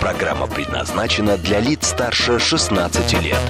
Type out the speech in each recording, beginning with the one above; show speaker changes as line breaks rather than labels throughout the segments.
Программа предназначена для лиц старше 16 лет.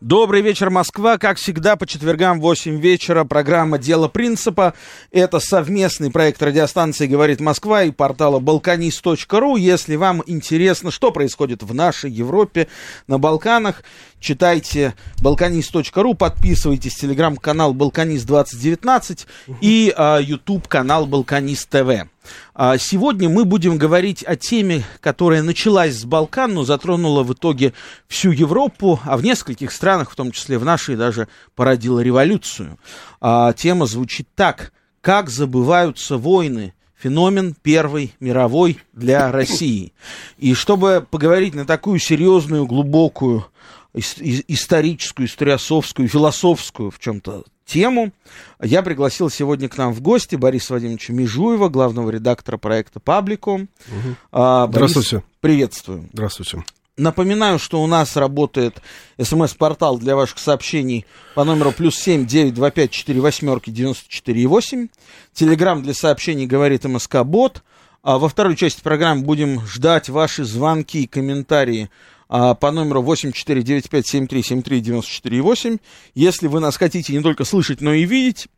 Добрый вечер, Москва. Как всегда, по четвергам в 8 вечера программа «Дело принципа». Это совместный проект радиостанции «Говорит Москва» и портала balkanist.ru. Если вам интересно, что происходит в нашей Европе, на Балканах, читайте balkanist.ru, подписывайтесь телеграм-канал «Балканист 2019» и а, YouTube-канал «Балканист ТВ». А, сегодня мы будем говорить о теме, которая началась с Балкан, но затронула в итоге всю Европу, а в нескольких странах, в том числе в нашей, даже породила революцию. А, тема звучит так. Как забываются войны? Феномен Первой мировой для России. И чтобы поговорить на такую серьезную, глубокую историческую, историосовскую, философскую в чем-то тему. Я пригласил сегодня к нам в гости Бориса Владимировича Межуева, главного редактора проекта «Пабликум».
Угу. А, Борис, Здравствуйте.
Приветствую.
Здравствуйте.
Напоминаю, что у нас работает смс-портал для ваших сообщений по номеру плюс семь девять два пять четыре восьмерки девяносто четыре восемь. Телеграмм для сообщений говорит МСК Бот. А во второй части программы будем ждать ваши звонки и комментарии по номеру 8495-7373-94-8. Если вы нас хотите не только слышать, но и видеть,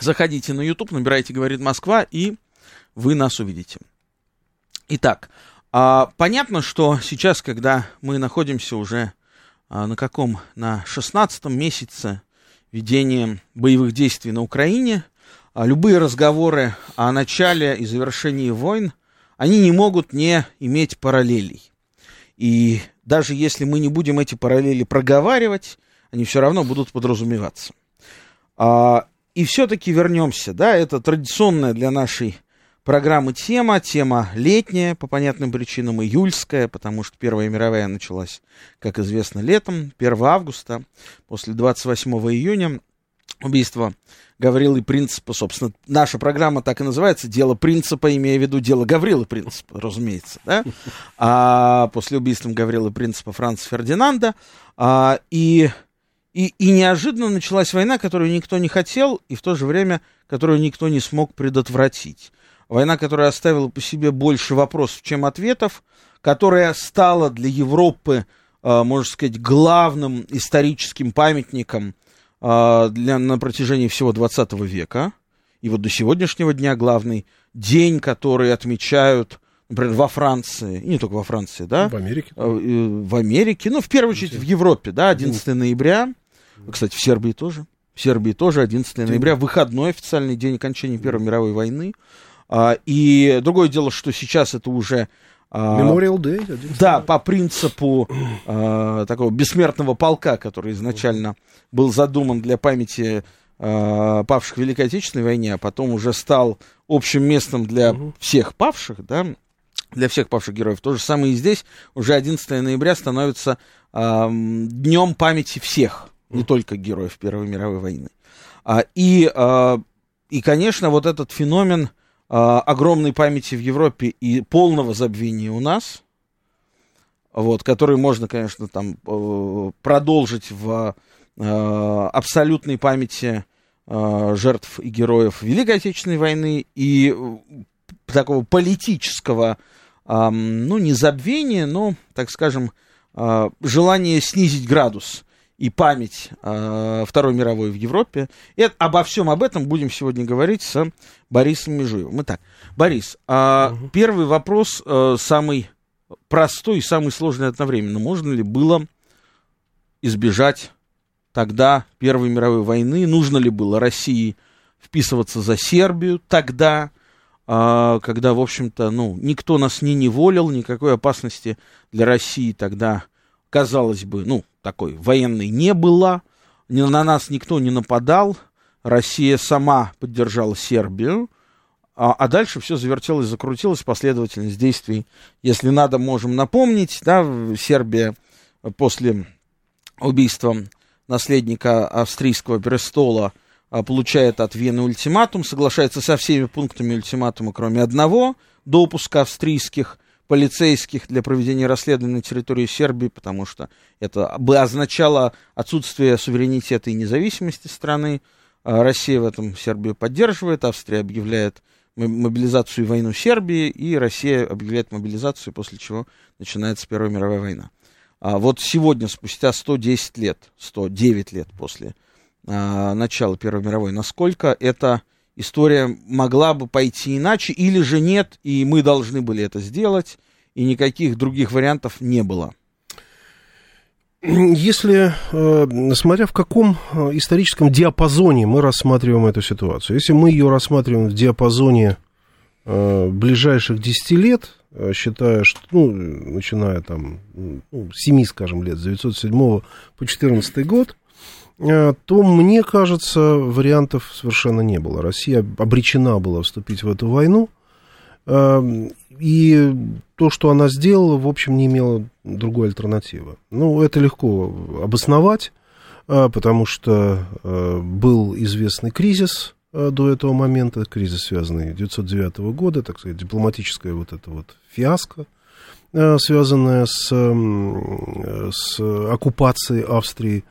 заходите на YouTube, набирайте «Говорит Москва», и вы нас увидите. Итак, а, понятно, что сейчас, когда мы находимся уже а, на каком? На 16 месяце ведения боевых действий на Украине, любые разговоры о начале и завершении войн, они не могут не иметь параллелей. И даже если мы не будем эти параллели проговаривать, они все равно будут подразумеваться. А, и все-таки вернемся, да, это традиционная для нашей программы тема, тема летняя, по понятным причинам, июльская, потому что Первая мировая началась, как известно, летом, 1 августа, после 28 июня, убийство Гаврилы Принципа, собственно, наша программа так и называется, «Дело принципа», имея в виду дело Гаврилы Принципа, разумеется, да, а после убийства Гаврилы Принципа Франца Фердинанда, а, и, и, и неожиданно началась война, которую никто не хотел, и в то же время, которую никто не смог предотвратить. Война, которая оставила по себе больше вопросов, чем ответов, которая стала для Европы, а, можно сказать, главным историческим памятником – для, на протяжении всего 20 века. И вот до сегодняшнего дня главный день, который отмечают, например, во Франции, и не только во Франции, да?
В Америке.
А, в Америке, ну, в первую очередь, в Европе, да, 11 ноября. Кстати, в Сербии тоже. В Сербии тоже 11 ноября, выходной официальный день окончания Первой мировой войны. А, и другое дело, что сейчас это уже
а, Memorial Day.
Да, по принципу э, такого бессмертного полка, который изначально был задуман для памяти э, павших в Великой Отечественной войне, а потом уже стал общим местом для угу. всех павших, да, для всех павших героев. То же самое и здесь. Уже 11 ноября становится э, днем памяти всех, не только героев Первой мировой войны. А, и, э, и, конечно, вот этот феномен а, огромной памяти в Европе и полного забвения у нас, вот, который можно, конечно, там э, продолжить в э, абсолютной памяти э, жертв и героев Великой Отечественной войны и такого политического, ну, не забвения, но, так скажем, желание снизить градус и память э, Второй мировой в Европе. И обо всем об этом будем сегодня говорить с Борисом Межуевым. Итак, Борис, э, угу. первый вопрос, э, самый простой и самый сложный одновременно. Можно ли было избежать тогда Первой мировой войны? Нужно ли было России вписываться за Сербию тогда, когда, в общем-то, ну, никто нас не неволил, никакой опасности для России тогда, казалось бы, ну, такой военной не было, на нас никто не нападал, Россия сама поддержала Сербию, а, а дальше все завертелось, закрутилось, последовательность действий. Если надо, можем напомнить, да, Сербия после убийства наследника австрийского престола а, получает от Вены ультиматум, соглашается со всеми пунктами ультиматума, кроме одного, допуска австрийских полицейских для проведения расследования на территории Сербии, потому что это бы означало отсутствие суверенитета и независимости страны. А, Россия в этом Сербию поддерживает, Австрия объявляет мобилизацию и войну Сербии, и Россия объявляет мобилизацию, после чего начинается Первая мировая война. А вот сегодня, спустя 110 лет, 109 лет после а, начала Первой мировой, насколько эта история могла бы пойти иначе, или же нет, и мы должны были это сделать, и никаких других вариантов не было?
Если, э, смотря в каком э, историческом диапазоне мы рассматриваем эту ситуацию, если мы ее рассматриваем в диапазоне э, ближайших 10 лет, считая, что, ну, начиная там, ну, 7, скажем, лет, с 907 по 14 год, то, мне кажется, вариантов совершенно не было. Россия обречена была вступить в эту войну, и то, что она сделала, в общем, не имело другой альтернативы. Ну, это легко обосновать, а, потому что а, был известный кризис до этого момента, кризис, связанный с 1909 года, так сказать, дипломатическая вот эта вот фиаско, связанная с, с оккупацией Австрии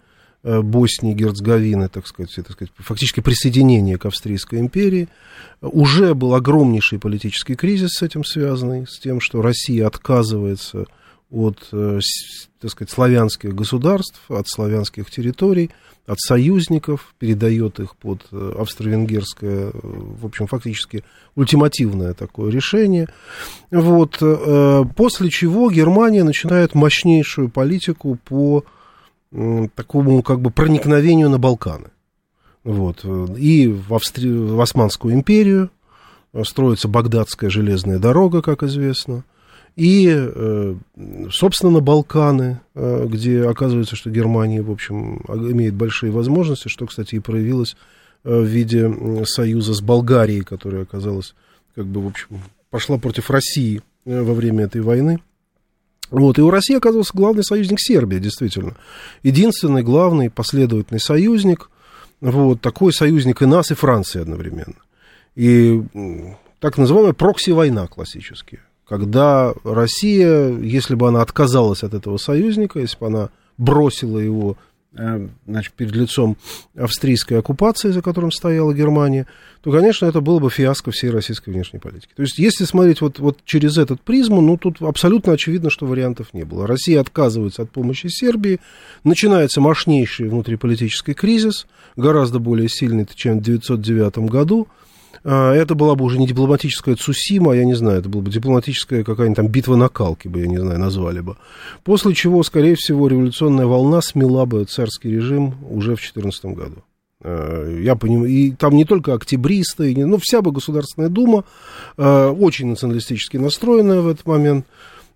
Э, Боснии, Герцеговины, так сказать, так сказать, фактически присоединение к Австрийской империи. Уже был огромнейший политический кризис с этим связанный, с тем, что Россия отказывается от, э, так сказать, славянских государств, от славянских территорий, от союзников, передает их под э, австро-венгерское, в общем, фактически ультимативное такое решение. Вот, после чего Германия начинает мощнейшую политику по такому как бы проникновению на Балканы. Вот. И в, Австри... в Османскую империю строится Багдадская железная дорога, как известно. И, э, собственно, на Балканы, э, где оказывается, что Германия, в общем, имеет большие возможности, что, кстати, и проявилось э, в виде союза с Болгарией, которая оказалась, как бы, в общем, пошла против России во время этой войны. Вот, и у России оказался главный союзник Сербия, действительно. Единственный, главный, последовательный союзник. Вот, такой союзник и нас, и Франции одновременно. И так называемая прокси-война классически. Когда Россия, если бы она отказалась от этого союзника, если бы она бросила его значит, перед лицом австрийской оккупации, за которым стояла Германия, то, конечно, это было бы фиаско всей российской внешней политики. То есть, если смотреть вот, вот через этот призму, ну, тут абсолютно очевидно, что вариантов не было. Россия отказывается от помощи Сербии, начинается мощнейший внутриполитический кризис, гораздо более сильный, чем в 1909 году, это была бы уже не дипломатическая Цусима, я не знаю, это была бы дипломатическая какая-нибудь там битва на Калке бы, я не знаю, назвали бы. После чего, скорее всего, революционная волна смела бы царский режим уже в 2014 году. А, я понимаю, и там не только октябристы, но ну, вся бы Государственная Дума, а, очень националистически настроенная в этот момент,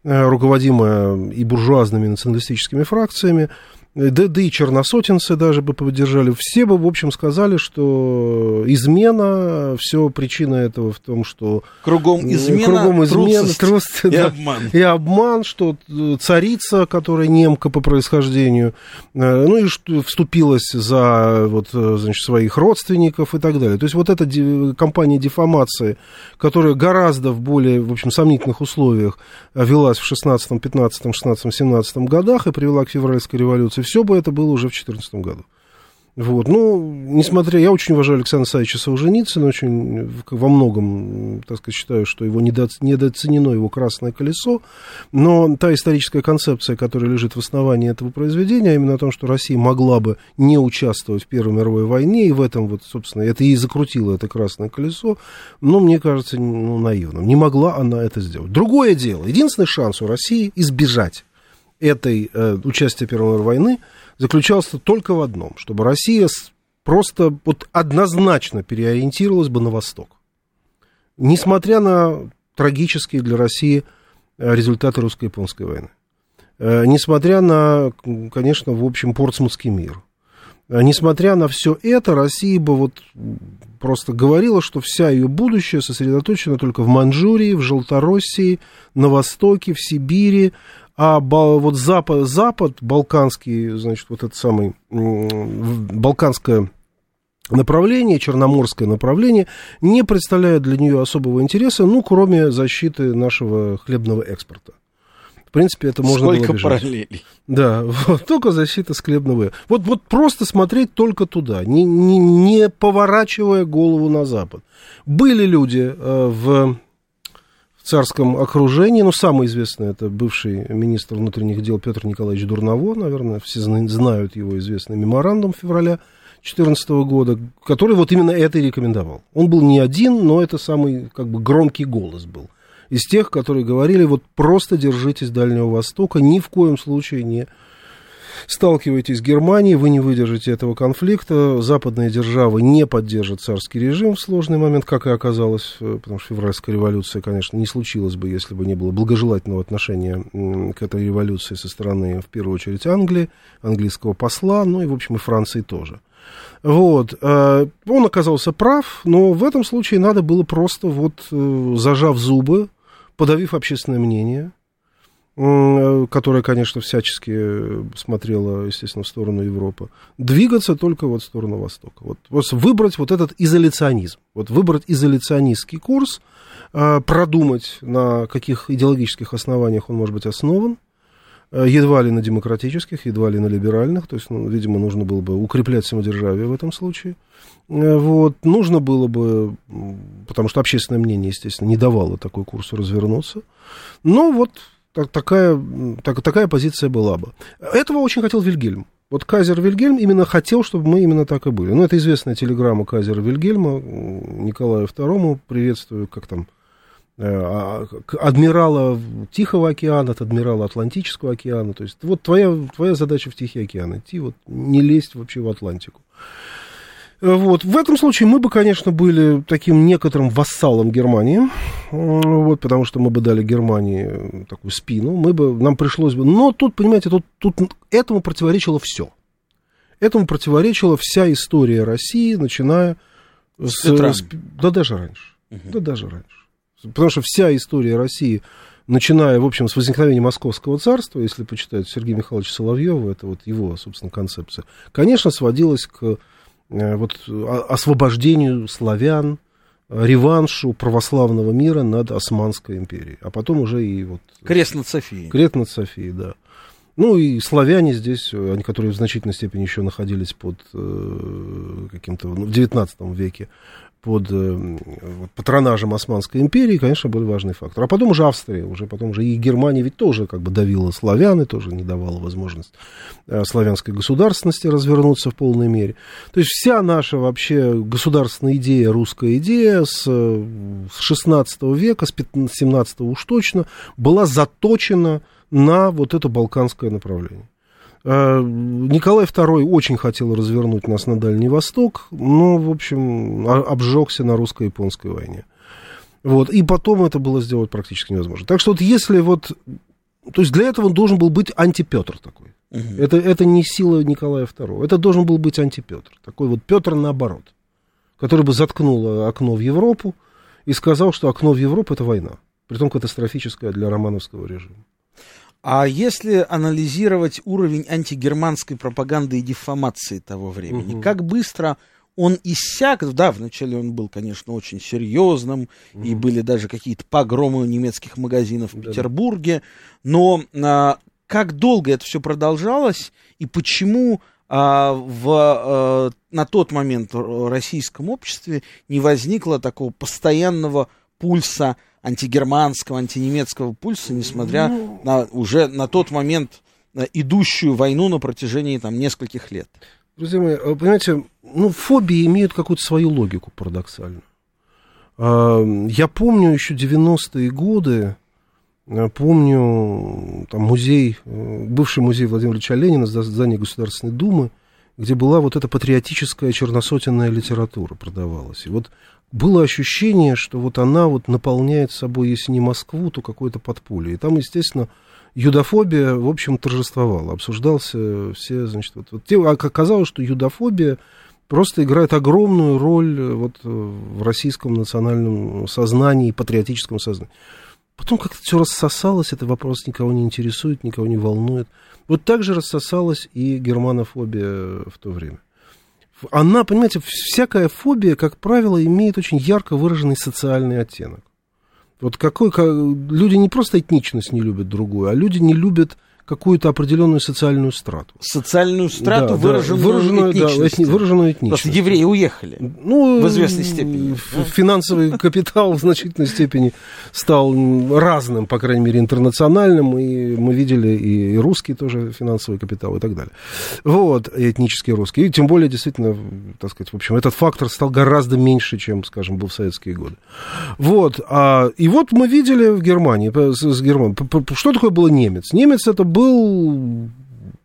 руководимая и буржуазными националистическими фракциями, да, да и черносотенцы даже бы поддержали. Все бы, в общем, сказали, что измена, все причина этого в том, что...
Кругом измена, кругом измена трусость,
и, да, обман. и обман, что царица, которая немка по происхождению, э, ну и что вступилась за вот, значит, своих родственников и так далее. То есть вот эта кампания дефамации, которая гораздо в более, в общем, сомнительных условиях велась в 16, 15, 16, 17 годах и привела к февральской революции, все бы это было уже в 2014 году. Вот. Ну, несмотря, я очень уважаю Александра Савича Солженицына, очень во многом, так сказать, считаю, что его недо, недооценено его красное колесо, но та историческая концепция, которая лежит в основании этого произведения, а именно о том, что Россия могла бы не участвовать в Первой мировой войне, и в этом вот, собственно, это и закрутило это красное колесо, но мне кажется, ну, наивным. Не могла она это сделать. Другое дело, единственный шанс у России избежать этой э, участия Первой войны заключался только в одном, чтобы Россия просто вот однозначно переориентировалась бы на восток. Несмотря на трагические для России э, результаты русско-японской войны. Э, несмотря на, конечно, в общем, Портсмутский мир. Несмотря на все это, Россия бы вот просто говорила, что вся ее будущее сосредоточено только в Манчжурии, в Желтороссии, на Востоке, в Сибири, а вот Запад, Запад, балканский, значит, вот это самый, балканское направление, черноморское направление, не представляет для нее особого интереса, ну, кроме защиты нашего хлебного экспорта. В принципе, это можно
Сколько
было бежать.
параллелей.
Да, вот, только защита склебного. Вот, вот просто смотреть только туда, не, не, не поворачивая голову на Запад. Были люди э, в царском окружении. Ну, самый известный это бывший министр внутренних дел Петр Николаевич Дурново, наверное, все знают его известный меморандум февраля 2014 года, который вот именно это и рекомендовал. Он был не один, но это самый как бы громкий голос был. Из тех, которые говорили, вот просто держитесь Дальнего Востока, ни в коем случае не сталкиваетесь с Германией, вы не выдержите этого конфликта, западные державы не поддержат царский режим в сложный момент, как и оказалось, э, потому что февральская революция, конечно, не случилась бы, если бы не было благожелательного отношения к этой революции со стороны, в первую очередь, Англии, английского посла, ну и, в общем, и Франции тоже. Вот. Э, он оказался прав, но в этом случае надо было просто вот, э, зажав зубы, подавив общественное мнение, которая, конечно, всячески смотрела, естественно, в сторону Европы, двигаться только вот в сторону Востока. Вот, вот выбрать вот этот изоляционизм, вот выбрать изоляционистский курс, э, продумать, на каких идеологических основаниях он может быть основан, э, едва ли на демократических, едва ли на либеральных, то есть, ну, видимо, нужно было бы укреплять самодержавие в этом случае. Вот, нужно было бы, потому что общественное мнение, естественно, не давало такой курсу развернуться. Но вот так, такая, так, такая позиция была бы. Этого очень хотел Вильгельм. Вот Казер Вильгельм именно хотел, чтобы мы именно так и были. Ну, это известная телеграмма Казера Вильгельма Николаю II. Приветствую, как там, э, а, адмирала Тихого океана от адмирала Атлантического океана. То есть вот твоя, твоя задача в Тихий океан идти, вот не лезть вообще в Атлантику. Вот. В этом случае мы бы, конечно, были таким некоторым вассалом Германии, вот, потому что мы бы дали Германии такую спину, мы бы, нам пришлось бы... Но тут, понимаете, тут, тут этому противоречило все. Этому противоречила вся история России, начиная с... с да даже раньше. Угу. Да даже раньше. Потому что вся история России, начиная, в общем, с возникновения Московского царства, если почитать Сергея Михайловича Соловьева, это вот его, собственно, концепция, конечно, сводилась к Э, вот, освобождению славян, реваншу православного мира над Османской империей. А потом уже и вот...
Крест над Софией.
Крест над Софией, да. Ну и славяне здесь, они, которые в значительной степени еще находились под э, каким-то, ну, в XIX веке, под э, патронажем Османской империи, конечно, был важный фактор. А потом уже Австрия, уже потом уже и Германия ведь тоже как бы давила славян и тоже не давала возможность э, славянской государственности развернуться в полной мере. То есть вся наша вообще государственная идея, русская идея с, с 16 века, с 17 уж точно, была заточена на вот это балканское направление. Э, Николай II очень хотел развернуть нас на Дальний Восток, но, в общем, обжегся на русско-японской войне. Вот, и потом это было сделать практически невозможно. Так что вот если вот... То есть для этого он должен был быть антипетр такой. Угу. Это, это не сила Николая II. Это должен был быть антипетр. Такой вот Петр наоборот. Который бы заткнул окно в Европу и сказал, что окно в Европу это война. Притом катастрофическая для романовского режима.
А если анализировать уровень антигерманской пропаганды и дефамации того времени, угу. как быстро он иссяк, да, вначале он был, конечно, очень серьезным, угу. и были даже какие-то погромы немецких магазинов в да. Петербурге, но а, как долго это все продолжалось, и почему а, в, а, на тот момент в российском обществе не возникло такого постоянного пульса антигерманского, антинемецкого пульса, несмотря ну... на уже на тот момент э, идущую войну на протяжении там нескольких лет.
Друзья мои, э, понимаете, ну, фобии имеют какую-то свою логику парадоксально. А, я помню еще 90-е годы, э, помню там музей, бывший музей Владимира Ильича Ленина, здание Государственной Думы, где была вот эта патриотическая черносотенная литература продавалась. И вот было ощущение, что вот она вот наполняет собой, если не Москву, то какое-то подполье. И там, естественно, юдофобия, в общем, торжествовала. Обсуждался все, значит, вот, вот а оказалось, что юдофобия просто играет огромную роль э, вот э, в российском национальном сознании, патриотическом сознании. Потом как-то все рассосалось, этот вопрос никого не интересует, никого не волнует. Вот так же рассосалась и германофобия в то время. Она, понимаете, всякая фобия, как правило, имеет очень ярко выраженный социальный оттенок. Вот какой, как, люди не просто этничность не любят другую, а люди не любят какую-то определенную социальную страту.
Социальную страту, да, выраженную,
да, выраженную,
этничность.
Да, выраженную этничность.
Просто евреи уехали.
Ну,
в известной степени.
Финансовый капитал в значительной степени стал разным, по крайней мере, интернациональным, и мы видели и, русский тоже финансовый капитал и так далее. Вот, и этнический русский. И тем более, действительно, так сказать, в общем, этот фактор стал гораздо меньше, чем, скажем, был в советские годы. Вот, а, и вот мы видели в Германии, с, с Германией, что такое было немец? Немец это был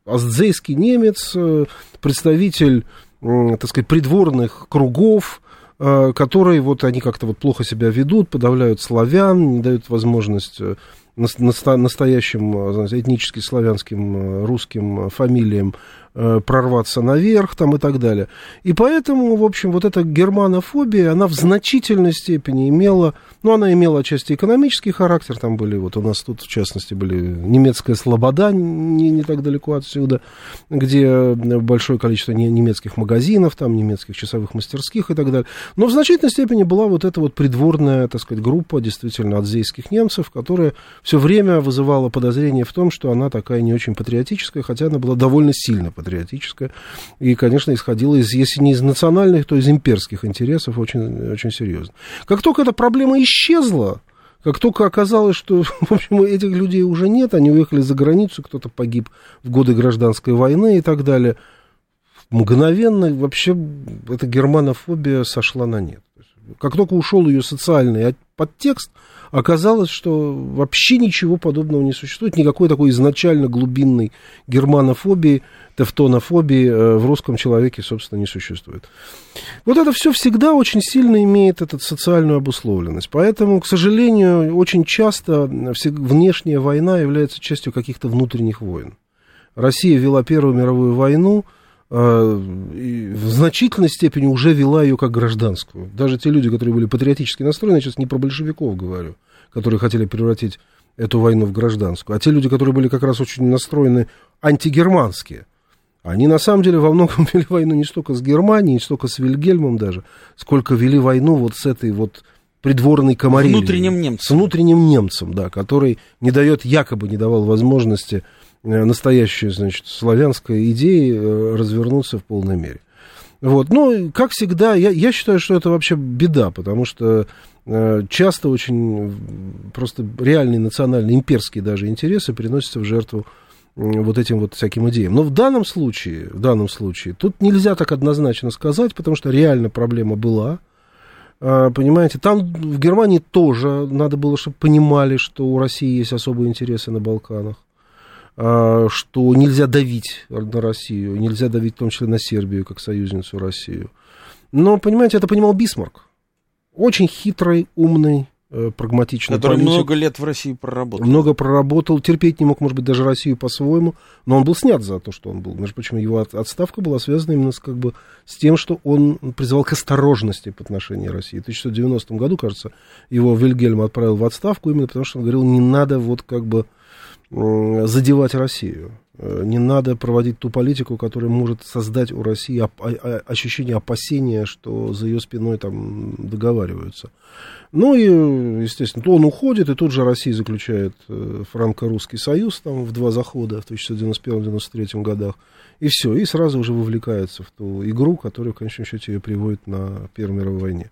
аздзейский немец, э, представитель, так сказать, придворных кругов, э, которые вот они как-то вот плохо себя ведут, подавляют славян, не дают возможность э, настоящим знаете, этнически славянским русским фамилиям Э, прорваться наверх там и так далее. И поэтому, в общем, вот эта германофобия, она в значительной степени имела, ну, она имела отчасти экономический характер, там были, вот у нас тут, в частности, были немецкая слобода, не, не так далеко отсюда, где большое количество немецких магазинов, там, немецких часовых мастерских и так далее. Но в значительной степени была вот эта вот придворная, так сказать, группа, действительно, адзейских немцев, которая все время вызывала подозрение в том, что она такая не очень патриотическая, хотя она была довольно сильно патриотическая. И, конечно, исходила из, если не из национальных, то из имперских интересов очень, очень серьезно. Как только эта проблема исчезла, как только оказалось, что, в общем, этих людей уже нет, они уехали за границу, кто-то погиб в годы гражданской войны и так далее, мгновенно вообще эта германофобия сошла на нет. Как только ушел ее социальный подтекст, оказалось, что вообще ничего подобного не существует, никакой такой изначально глубинной германофобии, тевтонофобии э, в русском человеке, собственно, не существует. Вот это все всегда очень сильно имеет эту социальную обусловленность. Поэтому, к сожалению, очень часто внешняя война является частью каких-то внутренних войн. Россия вела Первую мировую войну, в значительной степени уже вела ее как гражданскую. Даже те люди, которые были патриотически настроены, я сейчас не про большевиков говорю, которые хотели превратить эту войну в гражданскую, а те люди, которые были как раз очень настроены антигерманские – они на самом деле во многом вели войну не столько с Германией, не столько с Вильгельмом даже, сколько вели войну вот с этой вот придворной комарилией.
Внутренним немцем.
С внутренним немцем, да, который не дает, якобы не давал возможности настоящей, значит, славянской идеи э, развернуться в полной мере. Вот, ну, как всегда, я, я считаю, что это вообще беда, потому что э, часто очень просто реальные национальные, имперские даже интересы приносятся в жертву вот этим вот всяким идеям. Но в данном случае, в данном случае, тут нельзя так однозначно сказать, потому что реально проблема была. А, понимаете, там в Германии тоже надо было, чтобы понимали, что у России есть особые интересы на Балканах, что нельзя давить на Россию, нельзя давить в том числе на Сербию, как союзницу Россию. Но, понимаете, это понимал Бисмарк. Очень хитрый, умный Э, прагматичный
Который политик. много лет в России проработал.
Много проработал, терпеть не мог, может быть, даже Россию по-своему, но он был снят за то, что он был. Между прочим, его отставка была связана именно с, как бы, с тем, что он призывал к осторожности по отношению России. В 1990 году, кажется, его Вильгельм отправил в отставку именно потому, что он говорил, не надо вот как бы задевать Россию. Э, не надо проводить ту политику, которая может создать у России ощущение опасения, что за ее спиной там договариваются. Ну и, естественно, то он уходит, и тут же Россия заключает э, франко-русский союз там в два захода в 1991-1993 годах. И все, и сразу уже вовлекается в ту игру, которая, в конечном счете, ее приводит на Первой мировой войне.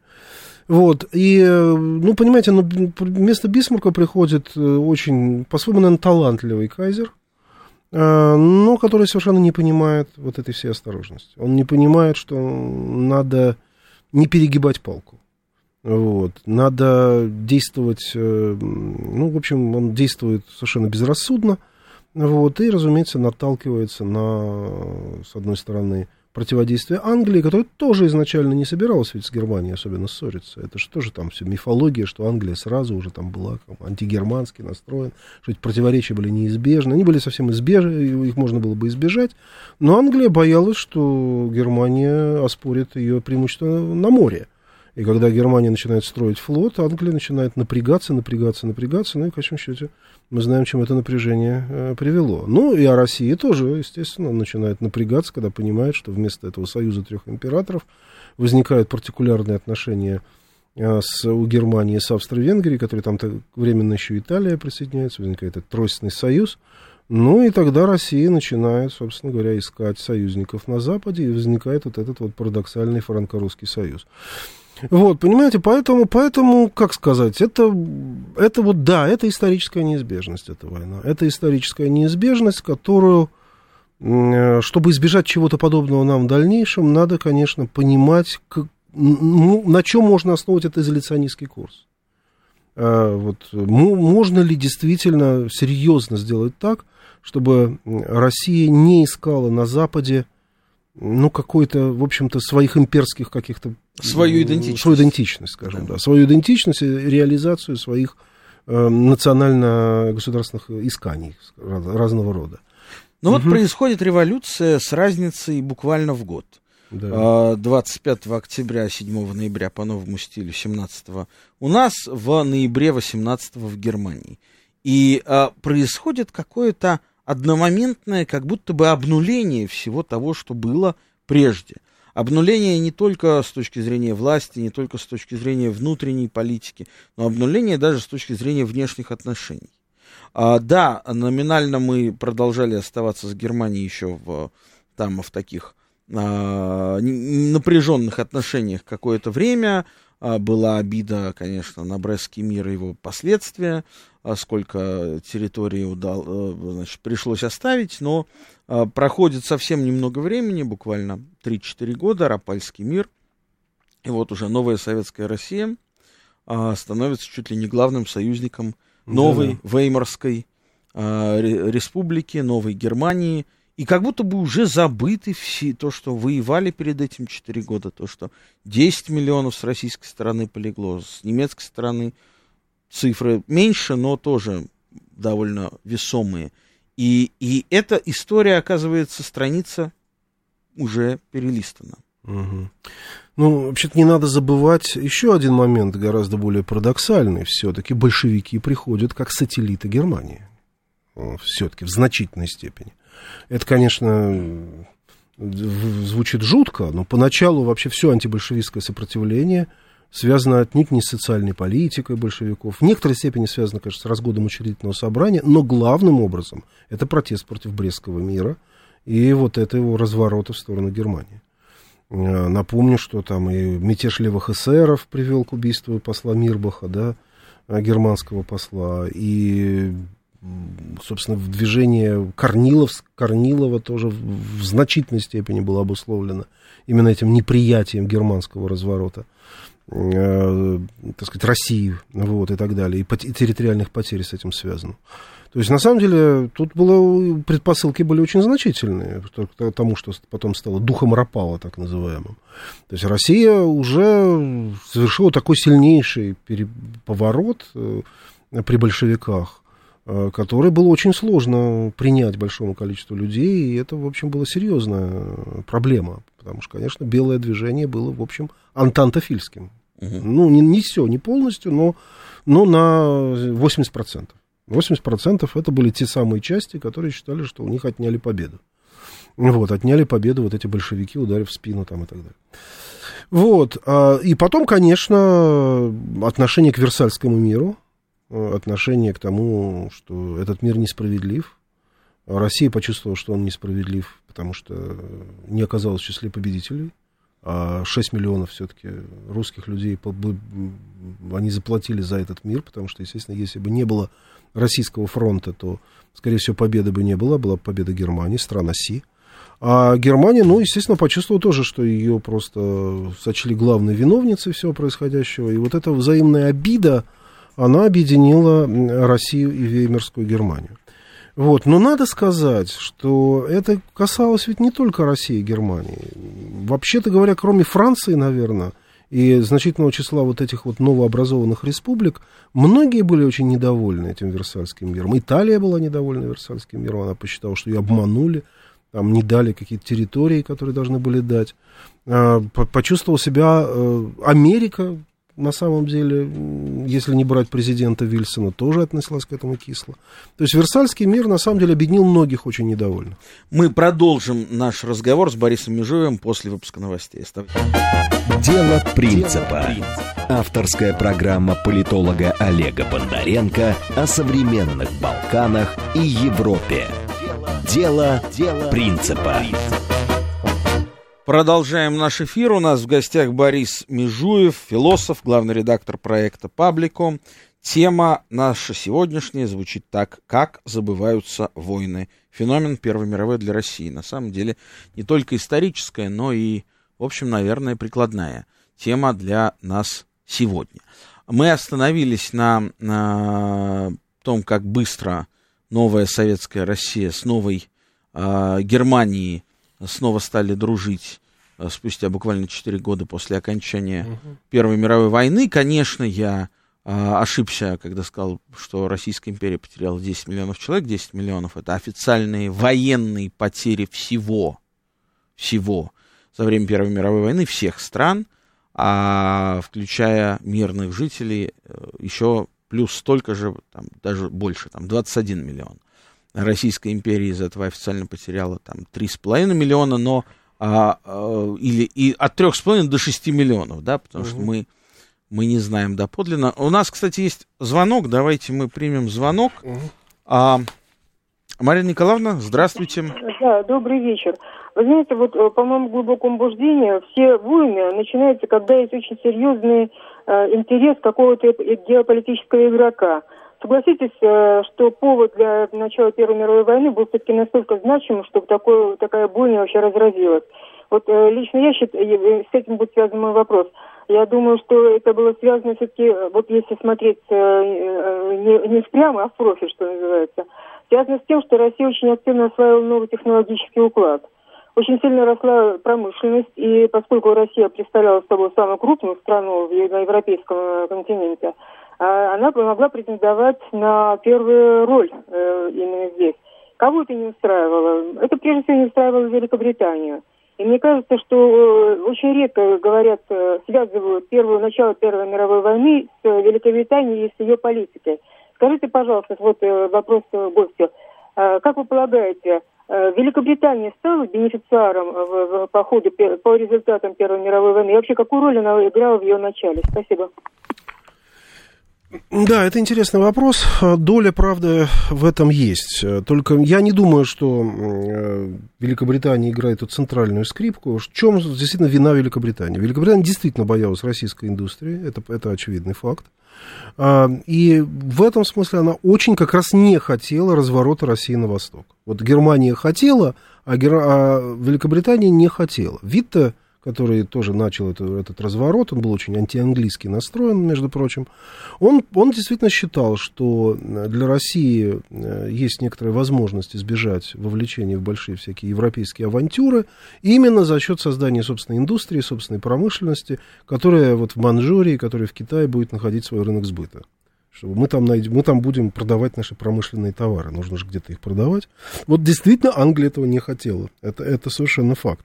Вот, и, э, ну, понимаете, ну, вместо Бисмарка приходит очень, по-своему, наверное, талантливый кайзер, но который совершенно не понимает вот этой всей осторожности. Он не понимает, что надо не перегибать палку. Вот. Надо действовать, э, ну, в общем, он действует совершенно безрассудно, вот, и, разумеется, наталкивается на, с одной стороны, противодействия Англии, которая тоже изначально не собиралась ведь с Германией особенно ссориться. Это же тоже там все мифология, что Англия сразу уже там была там, антигермански настроен, что эти противоречия были неизбежны. Они были совсем избежны, их можно было бы избежать. Но Англия боялась, что Германия оспорит ее преимущество на море. И когда Германия начинает строить флот, Англия начинает напрягаться, напрягаться, напрягаться. Ну и в конечном счете мы знаем, чем это напряжение э, привело. Ну и о России тоже, естественно, начинает напрягаться, когда понимает, что вместо этого союза трех императоров возникают партикулярные отношения э, с, у Германии с Австро-Венгрией, которые там временно еще Италия присоединяется, возникает этот тройственный союз. Ну и тогда Россия начинает, собственно говоря, искать союзников на Западе, и возникает вот этот вот парадоксальный франко-русский союз. Вот, понимаете, поэтому, поэтому, как сказать, это, это вот, да, это историческая неизбежность, эта война. Это историческая неизбежность, которую, э, чтобы избежать чего-то подобного нам в дальнейшем, надо, конечно, понимать, как, ну, на чем можно основывать этот изоляционистский курс. А, вот, можно ли действительно серьезно сделать так, чтобы Россия не искала на Западе ну, какой-то, в общем-то, своих имперских каких-то...
Свою идентичность.
Свою идентичность, скажем, да. да. Свою идентичность и реализацию своих э, национально-государственных исканий разного рода.
Ну угу. вот происходит революция с разницей буквально в год. Да. 25 а, октября, 7 ноября по новому стилю, 17 у нас, в ноябре 18 в Германии. И а, происходит какое-то одномоментное как будто бы обнуление всего того, что было прежде. Обнуление не только с точки зрения власти, не только с точки зрения внутренней политики, но обнуление даже с точки зрения внешних отношений. А, да, номинально мы продолжали оставаться с Германией еще в, там, в таких а, напряженных отношениях какое-то время. А, была обида, конечно, на Брестский мир и его последствия. А сколько территории удал, э, значит, пришлось оставить, но а, проходит совсем немного времени, буквально 3-4 года, Рапальский мир, и вот уже новая советская Россия становится чуть ли не главным союзником новой да. Веймарской республики, новой Германии, и как будто бы уже забыты все то, что воевали перед этим 4 года, то, что 10 миллионов с российской стороны полегло, с немецкой стороны цифры меньше, но тоже довольно весомые. И, и эта история, оказывается, страница уже перелистана.
Угу. Ну, вообще-то не надо забывать еще один момент, гораздо более парадоксальный. Все-таки большевики приходят как сателлиты Германии. Все-таки в значительной степени. Это, конечно, звучит жутко, но поначалу вообще все антибольшевистское сопротивление – связано отнюдь не с социальной политикой большевиков. В некоторой степени связано, конечно, с разгодом учредительного собрания, но главным образом это протест против Брестского мира и вот этого разворота в сторону Германии. Э, напомню, что там и мятеж левых эсеров привел к убийству посла Мирбаха, да, э, германского посла, и, собственно, движение Корнилов, Корнилова тоже в значительной степени было обусловлено именно этим неприятием германского разворота э, так сказать, России, вот, и так далее, и, пот- и территориальных потерь с этим связано. То есть, на самом деле, тут было, предпосылки были очень значительные к тому, что потом стало духом Рапала, так называемым. То есть, Россия уже совершила такой сильнейший поворот э, при большевиках, который было очень сложно принять большому количеству людей, и это, в общем, была серьезная проблема, потому что, конечно, белое движение было, в общем, антантофильским. Угу. Ну, не, не все, не полностью, но, но на 80%. 80% это были те самые части, которые считали, что у них отняли победу. Вот, отняли победу вот эти большевики, ударив в спину там и так далее. Вот, а, и потом, конечно, отношение к Версальскому миру, отношение к тому, что этот мир несправедлив. Россия почувствовала, что он несправедлив, потому что не оказалось в числе победителей а 6 миллионов все-таки русских людей, они заплатили за этот мир, потому что, естественно, если бы не было российского фронта, то, скорее всего, победы бы не было, была победа Германии, страна Си. А Германия, ну, естественно, почувствовала тоже, что ее просто сочли главной виновницей всего происходящего. И вот эта взаимная обида, она объединила Россию и Веймерскую Германию. Вот. Но надо сказать, что это касалось ведь не только России и Германии. Вообще-то говоря, кроме Франции, наверное, и значительного числа вот этих вот новообразованных республик, многие были очень недовольны этим Версальским миром. Италия была недовольна Версальским миром, она посчитала, что ее обманули, там не дали какие-то территории, которые должны были дать. А, почувствовал себя э, Америка, на самом деле, если не брать президента Вильсона, тоже относилась к этому кисло. То есть Версальский мир, на самом деле, объединил многих очень недовольных.
Мы продолжим наш разговор с Борисом Межуевым после выпуска новостей.
Дело принципа. Авторская программа политолога Олега Бондаренко о современных Балканах и Европе. Дело, Дело принципа.
Продолжаем наш эфир. У нас в гостях Борис Межуев, философ, главный редактор проекта «Пабликом». Тема наша сегодняшняя звучит так, как забываются войны. Феномен Первой мировой для России. На самом деле не только историческая, но и, в общем, наверное, прикладная тема для нас сегодня. Мы остановились на, на том, как быстро новая советская Россия с новой э, Германией снова стали дружить э, спустя буквально 4 года после окончания угу. Первой мировой войны. Конечно, я э, ошибся, когда сказал, что Российская империя потеряла 10 миллионов человек. 10 миллионов это официальные военные потери всего, всего за время Первой мировой войны всех стран, а включая мирных жителей, э, еще плюс столько же, там, даже больше, там 21 миллион. Российская империя из этого официально потеряла там 3,5 миллиона, но а, а, или и от 3,5 до 6 миллионов, да, потому угу. что мы, мы не знаем доподлинно. У нас, кстати, есть звонок, давайте мы примем звонок. Угу. А, Марина Николаевна, здравствуйте.
Да, добрый вечер. Вы знаете, вот э, по моему глубокому убеждению, все войны начинаются, когда есть очень серьезный э, интерес какого-то геополитического игрока. Согласитесь, э, что повод для начала Первой мировой войны был все-таки настолько значимым, чтобы такое, такая бойня вообще разразилась. Вот э, лично я считаю, с этим будет связан мой вопрос. Я думаю, что это было связано все-таки, вот если смотреть не, не прямо, а в профиль, что называется, связано с тем, что Россия очень активно осваивала новый технологический уклад. Очень сильно росла промышленность, и поскольку Россия представляла собой самую крупную страну на европейском континенте, она могла претендовать на первую роль э, именно здесь. Кого это не устраивало? Это прежде всего не устраивало Великобританию. И мне кажется, что э, очень редко говорят, э, связывают первое начало Первой мировой войны с Великобританией и с ее политикой. Скажите, пожалуйста, вот вопрос гостю. Как вы полагаете, Великобритания стала бенефициаром в, по ходу, по результатам Первой мировой войны? И вообще, какую роль она играла в ее начале? Спасибо.
Да, это интересный вопрос. Доля правды в этом есть. Только я не думаю, что э, Великобритания играет эту центральную скрипку. В чем действительно вина Великобритании? Великобритания действительно боялась российской индустрии, это, это очевидный факт. А, и в этом смысле она очень как раз не хотела разворота России на восток. Вот Германия хотела, а, Гер... а Великобритания не хотела. Вид-то который тоже начал это, этот разворот, он был очень антианглийски настроен, между прочим, он, он действительно считал, что для России э, есть некоторая возможность избежать вовлечения в большие всякие европейские авантюры именно за счет создания собственной индустрии, собственной промышленности, которая вот в Манчжурии, которая в Китае будет находить свой рынок сбыта чтобы мы там, найдем, мы там будем продавать наши промышленные товары. Нужно же где-то их продавать. Вот действительно Англия этого не хотела. Это, это совершенно факт.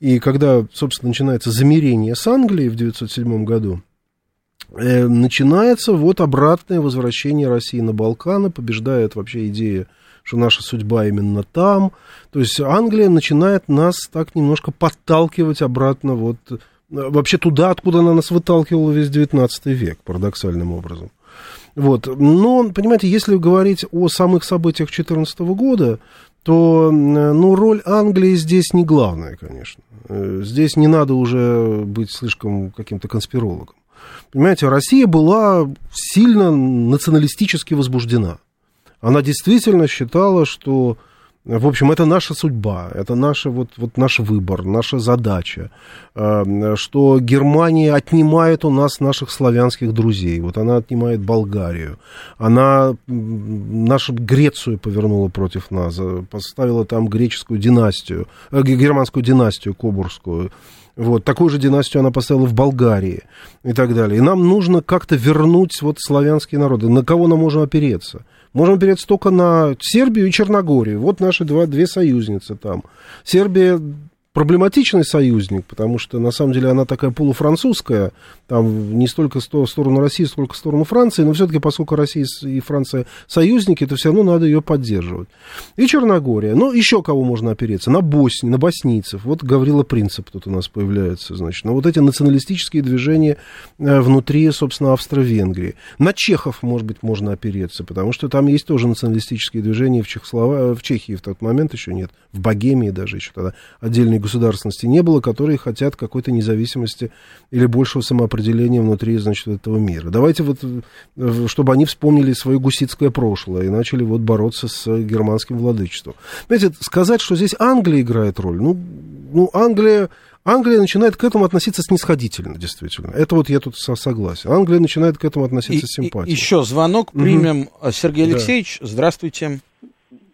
И когда, собственно, начинается замерение с Англией в 1907 году, э, начинается вот обратное возвращение России на Балканы, побеждает вообще идея что наша судьба именно там. То есть Англия начинает нас так немножко подталкивать обратно вот э, вообще туда, откуда она нас выталкивала весь 19 век, парадоксальным образом. Вот. Но, понимаете, если говорить о самых событиях 2014 года, то ну, роль Англии здесь не главная, конечно. Э, здесь не надо уже быть слишком каким-то конспирологом. Понимаете, Россия была сильно националистически возбуждена. Она действительно считала, что В общем, это наша судьба, это наша, вот, вот наш выбор, наша задача, э, что Германия отнимает у нас наших славянских друзей. Вот она отнимает Болгарию, она нашу Грецию повернула против нас, э, поставила там греческую династию, э, германскую династию Кобурскую. Вот, такую же династию она поставила в Болгарии и так далее. И нам нужно как-то вернуть вот славянские народы. На кого нам можем опереться? Можем опереться только на Сербию и Черногорию. Вот наши два, две союзницы там. Сербия проблематичный союзник, потому что, на самом деле, она такая полуфранцузская, там не столько в сторону России, сколько в сторону Франции, но все-таки, поскольку Россия и Франция союзники, то все равно надо ее поддерживать. И Черногория. Ну, еще кого можно опереться? На Боснию, на боснийцев. Вот Гаврила Принцип тут у нас появляется, значит. Но вот эти националистические движения э, внутри, собственно, Австро-Венгрии. На чехов, может быть, можно опереться, потому что там есть тоже националистические движения в, Чехослова... в Чехии в тот момент еще нет, в Богемии даже еще тогда отдельные государственности не было, которые хотят какой-то независимости или большего самоопределения внутри, значит, этого мира. Давайте вот, э, чтобы они вспомнили свое гуситское прошлое и начали вот бороться с германским владычеством. Знаете, сказать, что здесь Англия играет роль, ну, ну Англия... Англия начинает к этому относиться снисходительно, действительно. Это вот я тут согласен. Англия начинает к этому относиться с симпатией.
Еще звонок примем. Угу. Сергей Алексеевич, да. здравствуйте.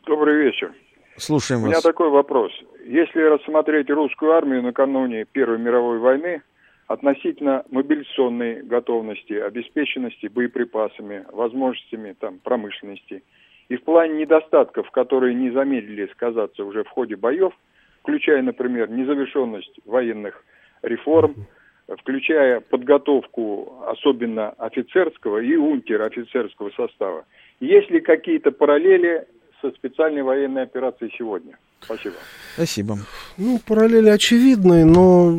Добрый вечер.
Слушаем
вас. У
меня
такой вопрос. Если рассмотреть русскую армию накануне Первой мировой войны относительно мобилизационной готовности, обеспеченности боеприпасами, возможностями там, промышленности, и в плане недостатков, которые не замедлили сказаться уже в ходе боев, включая, например, незавершенность военных реформ, включая подготовку особенно офицерского и унтер-офицерского состава. Есть ли какие-то параллели со специальной военной операцией сегодня? Спасибо.
Спасибо.
Ну, параллели очевидные, но,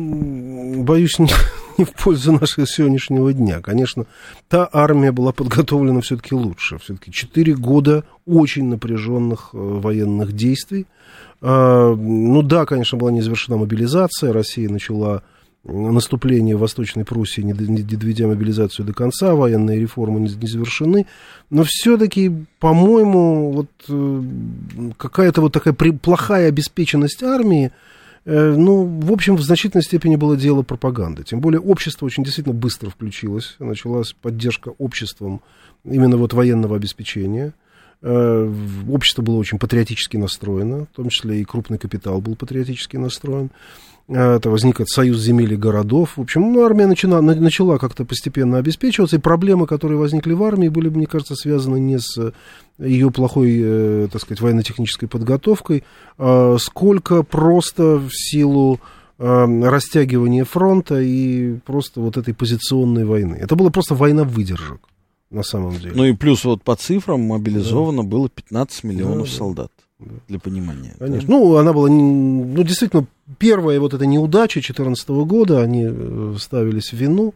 боюсь, не, не в пользу нашего сегодняшнего дня. Конечно, та армия была подготовлена все-таки лучше. Все-таки четыре года очень напряженных э, военных действий. А, ну да, конечно, была не завершена мобилизация. Россия начала наступление Восточной Пруссии, не доведя мобилизацию до конца, военные реформы не, завершены. Но все-таки, по-моему, вот э, какая-то вот такая плохая обеспеченность армии, э, ну, в общем, в значительной степени было дело пропаганды. Тем более общество очень действительно быстро включилось. Началась поддержка обществом именно вот военного обеспечения. Э, общество было очень патриотически настроено, в том числе и крупный капитал был патриотически настроен. Э, это возник этот союз земель и городов. В общем, ну, армия начала, начала как-то постепенно обеспечиваться, и проблемы, которые возникли в армии, были, мне кажется, связаны не с ее плохой, э, так сказать, военно-технической подготовкой, а сколько просто в силу растягивания фронта и просто вот этой позиционной войны. Это была просто война выдержек на самом деле.
Ну и плюс вот по цифрам мобилизовано да. было 15 миллионов да, солдат. Для понимания.
Конечно. Да? Ну, она была, ну, действительно, первая вот эта неудача 2014 года, они э, ставились в вину,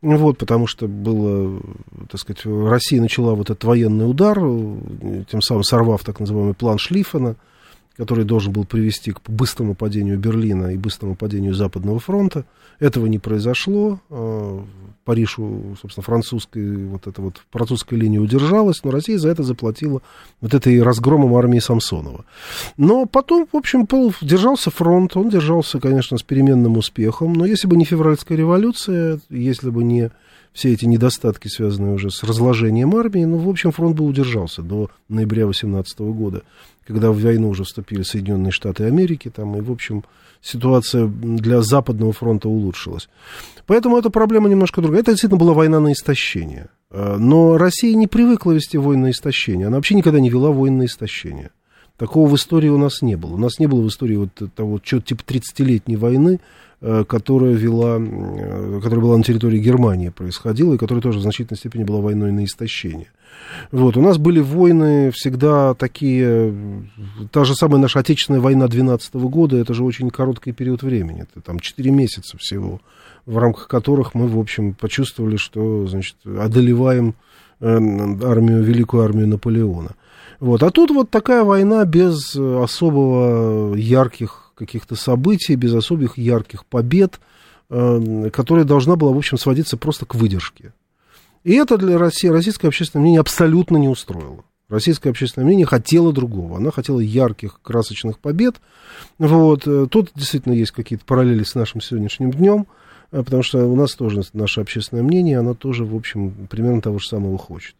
вот, потому что было, так сказать, Россия начала вот этот военный удар, э, тем самым сорвав так называемый план Шлиффена, который должен был привести к быстрому падению Берлина и быстрому падению Западного фронта. Этого не произошло. А, Париж, собственно, французской, вот эта вот французская линия удержалась, но Россия за это заплатила вот этой разгромом армии Самсонова. Но потом, в общем, держался фронт, он держался, конечно, с переменным успехом, но если бы не февральская революция, если бы не все эти недостатки, связанные уже с разложением армии, ну, в общем, фронт бы удержался до ноября 18 года, когда в войну уже вступили Соединенные Штаты Америки, там, и, в общем, ситуация для Западного фронта улучшилась. Поэтому эта проблема немножко другая. Это действительно была война на истощение. А, но Россия не привыкла вести войны на истощение. Она вообще никогда не вела войны на истощение. Такого в истории у нас не было. У нас не было в истории вот того, что типа 30-летней войны, Э, которая вела, э, которая была на территории Германии происходила, и которая тоже в значительной степени была войной на истощение. Вот, у нас были войны всегда такие, та же самая наша Отечественная война 12 года, это же очень короткий период времени, это там 4 месяца всего, в рамках которых мы, в общем, почувствовали, что, значит, одолеваем э, армию, великую армию Наполеона. Вот. А тут вот такая война без особого ярких каких-то событий, без особых ярких побед, э, которая должна была, в общем, сводиться просто к выдержке. И это для России, российское общественное мнение абсолютно не устроило. Российское общественное мнение хотело другого. Она хотела ярких, красочных побед. Вот. Э, тут действительно есть какие-то параллели с нашим сегодняшним днем, э, потому что у нас тоже наше общественное мнение, оно тоже, в общем, примерно того же самого хочет.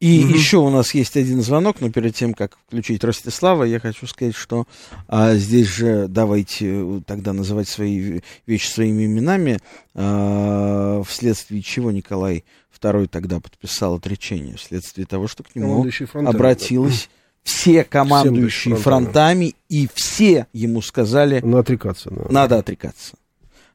И угу. еще у нас есть один звонок, но перед тем, как включить Ростислава, я хочу сказать, что а, здесь же давайте э, тогда называть свои вещи своими именами, а, вследствие чего Николай II тогда подписал отречение, вследствие того, что к нему обратилась все командующие фронтами, и все ему сказали...
Надо отрекаться. Да.
Надо отрекаться.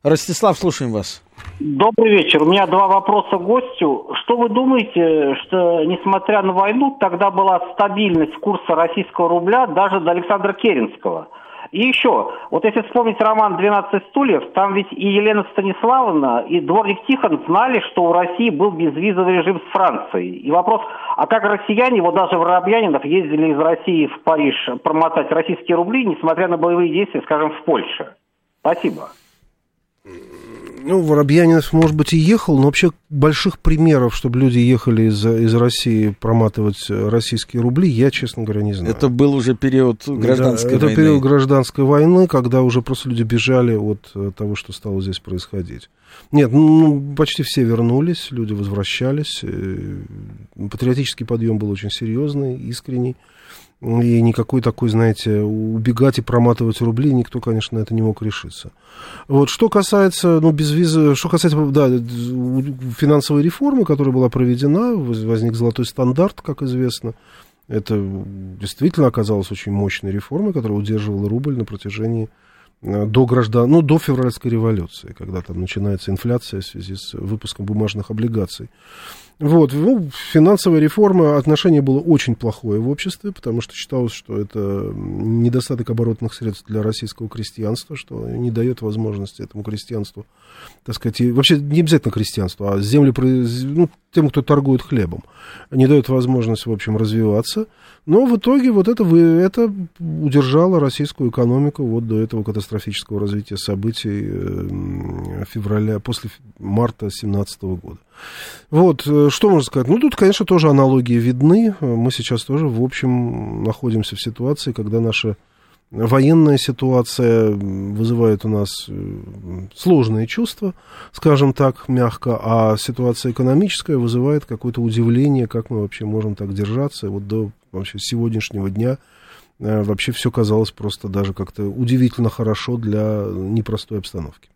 Ростислав, слушаем вас.
Добрый вечер. У меня два вопроса гостю. Что вы думаете, что несмотря на войну, тогда была стабильность курса российского рубля даже до Александра Керенского? И еще, вот если вспомнить роман «12 стульев», там ведь и Елена Станиславовна, и дворник Тихон знали, что у России был безвизовый режим с Францией. И вопрос, а как россияне, вот даже Воробьянинов, ездили из России в Париж промотать российские рубли, несмотря на боевые действия, скажем, в Польше? Спасибо.
Ну, Воробьянинов, может быть, и ехал, но вообще больших примеров, чтобы люди ехали из, из России проматывать российские рубли, я, честно говоря, не знаю.
Это был уже период гражданской да,
это
войны.
Это период гражданской войны, когда уже просто люди бежали от э, того, что стало здесь происходить. Нет, ну, почти все вернулись, люди возвращались. Э, патриотический подъем был очень серьезный, искренний. И никакой такой, знаете, убегать и проматывать рубли никто, конечно, на это не мог решиться. Вот, что касается, ну, без визы, что касается, да, финансовой реформы, которая была проведена, возник золотой стандарт, как известно. Это действительно оказалось очень мощной реформой, которая удерживала рубль на протяжении э, до граждан, ну, до февральской революции, когда там начинается инфляция в связи с выпуском бумажных облигаций. Вот, ну, финансовая реформа, отношение было очень плохое в обществе, потому что считалось, что это недостаток оборотных средств для российского крестьянства, что не дает возможности этому крестьянству, так сказать, и вообще не обязательно крестьянству, а земли, ну, тем, кто торгует хлебом, не дает возможность, в общем, развиваться. Но в итоге вот это, это удержало российскую экономику вот до этого катастрофического развития событий э, февраля, после марта 2017 года. Вот, э, что можно сказать? Ну, тут, конечно, тоже аналогии видны. Мы сейчас тоже, в общем, находимся в ситуации, когда наша военная ситуация вызывает у нас э, сложные чувства, скажем так, мягко, а ситуация экономическая вызывает какое-то удивление, как мы вообще можем так держаться. Вот до вообще сегодняшнего дня э, вообще все казалось просто даже как-то удивительно хорошо для непростой обстановки.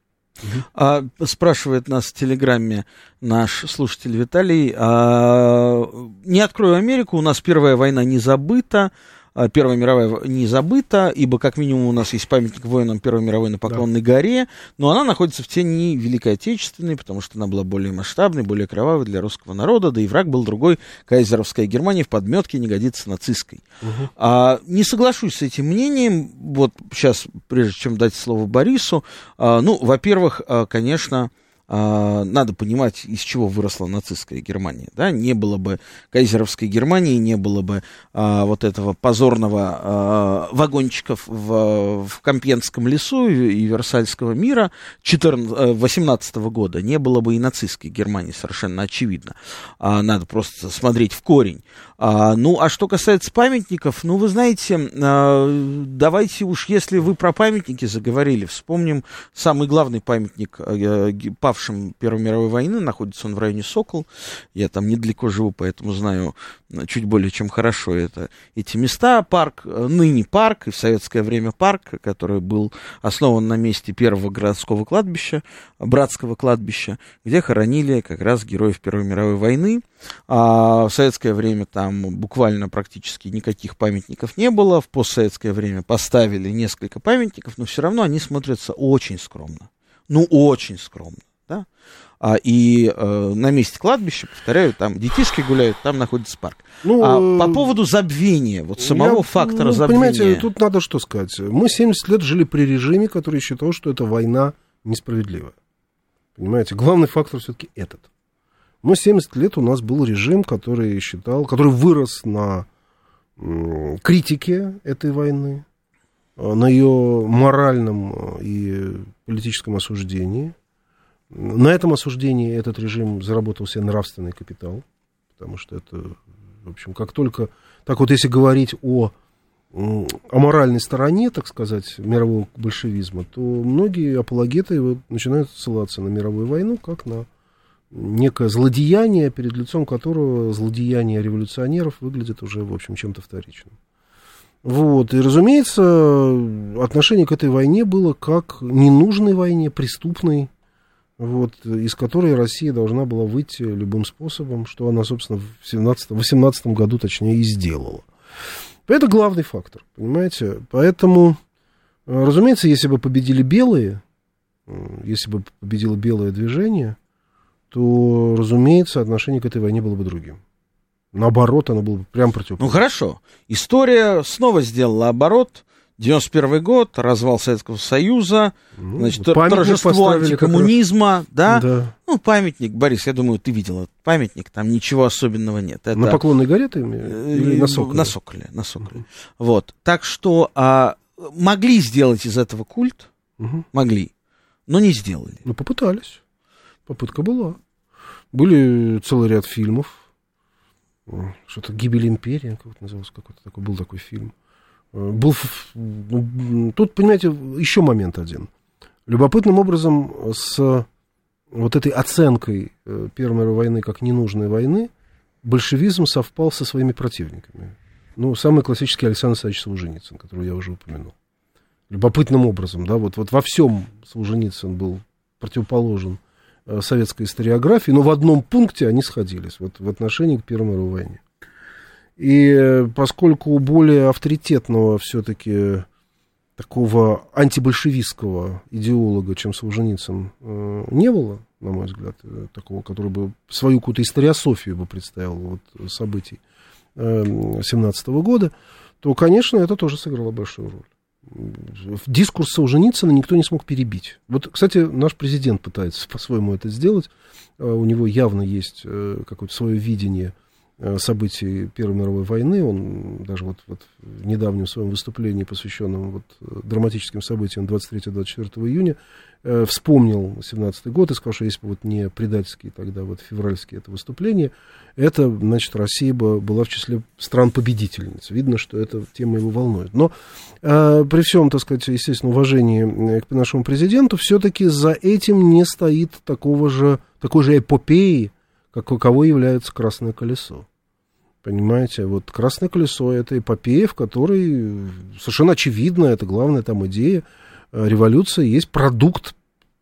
А, спрашивает нас в Телеграме наш слушатель Виталий. А, не открою Америку, у нас первая война не забыта. А, Первая мировая не забыта, ибо как минимум у нас есть памятник воинам Первой мировой на Поклонной да. горе, но она находится в тени Великой Отечественной, потому что она была более масштабной, более кровавой для русского народа, да и враг был другой, кайзеровская Германия в подметке не годится нацистской. Угу. А, не соглашусь с этим мнением, вот сейчас, прежде чем дать слово Борису, а, ну, во-первых, а, конечно, надо понимать, из чего выросла нацистская Германия. Да? Не было бы кайзеровской Германии, не было бы а, вот этого позорного а, вагончиков в, в Компьенском лесу и, Версальского мира 14, 18 э, года, не было бы и нацистской Германии, совершенно очевидно. А, надо просто смотреть в корень. А, ну, а что касается памятников, ну, вы знаете, а, давайте уж, если вы про памятники заговорили, вспомним самый главный памятник а, павшим Первой мировой войны, находится он в районе Сокол, я там недалеко живу, поэтому знаю чуть более чем хорошо это, эти места, парк, ныне парк, и в советское время парк, который был основан на месте первого городского кладбища, братского кладбища, где хоронили как раз героев Первой мировой войны, а в советское время там буквально практически никаких памятников не было. В постсоветское время поставили несколько памятников, но все равно они смотрятся очень скромно. Ну, очень скромно. Да? А, и э, на месте кладбища, повторяю, там детишки гуляют, там находится парк. Ну, а по поводу забвения, вот самого я, фактора ну, забвения.
Понимаете, тут надо что сказать. Мы 70 лет жили при режиме, который считал, что эта война несправедливая. Понимаете, главный фактор все-таки этот. Мы 70 лет у нас был режим, который считал, который вырос на критике этой войны, э, на ее моральном э, и политическом осуждении. На этом осуждении этот режим заработал себе нравственный капитал, потому что это В общем, как только... Так вот, если говорить о, о моральной стороне, так сказать, мирового большевизма, то многие апологеты вот начинают ссылаться на мировую войну как на некое злодеяние, перед лицом которого злодеяние революционеров выглядит уже, в общем, чем-то вторичным. Вот, и, разумеется, отношение к этой войне было как ненужной войне, преступной, вот, из которой Россия должна была выйти любым способом, что она, собственно, в 18 году, точнее, и сделала. Это главный фактор, понимаете? Поэтому, э, разумеется, если бы победили белые, если бы победило белое движение, то, разумеется, отношение к этой войне было бы другим. Наоборот, оно было бы прям
Ну
противоположным.
хорошо. История снова сделала оборот. 91 год, развал Советского Союза,
Ну,
значит, торжество антикоммунизма, да?
Да.
Ну, памятник, Борис, я думаю, ты видел этот памятник, там ничего особенного нет. Это,
На Поклонной горе ты имеешь?
э,
Или на Соколе?
На Соколе, на Соколе. Вот. Так что а, могли сделать из этого культ,
Мгм.
могли, но не сделали.
Ну, попытались. Попытка была. Были целый ряд фильмов. Что-то «Гибель империи», как это называлось, какой-то такой, был такой фильм. Был, ну, тут, понимаете, еще момент один. Любопытным образом с вот этой оценкой э, Первой мировой войны как ненужной войны большевизм совпал со своими противниками. Ну, самый классический Александр Александрович Солженицын, которого я уже упомянул. Любопытным образом, да, вот, вот во всем Солженицын был противоположен э, советской историографии, но в одном пункте они сходились, вот в отношении к Первой мировой войне. И э, поскольку у более авторитетного все-таки такого антибольшевистского идеолога, чем Солженицын, э, не было, на мой взгляд, э, такого, который бы свою какую-то историософию бы представил вот, событий 17 года, то, конечно, это тоже сыграло большую роль. Дискурс Солженицына никто не смог перебить. Вот, кстати, наш президент пытается по-своему это сделать. Э, У него явно есть э, какое-то свое видение э, событий Первой мировой войны. Он даже вот, вот в недавнем своем выступлении, посвященном вот э, драматическим событиям 23-24 июня, э, вспомнил 17 год и сказал, что если бы вот не предательские тогда вот февральские это выступление, это, значит, Россия бы была в числе стран-победительниц. Видно, что эта тема его волнует. Но э, при всем, так сказать, естественно, уважении э, к нашему президенту, все-таки за этим не стоит такого же, такой же эпопеи, как каково является «Красное колесо». Понимаете, вот «Красное колесо» — это эпопея, в которой совершенно очевидно, это главная там идея, э, революция есть продукт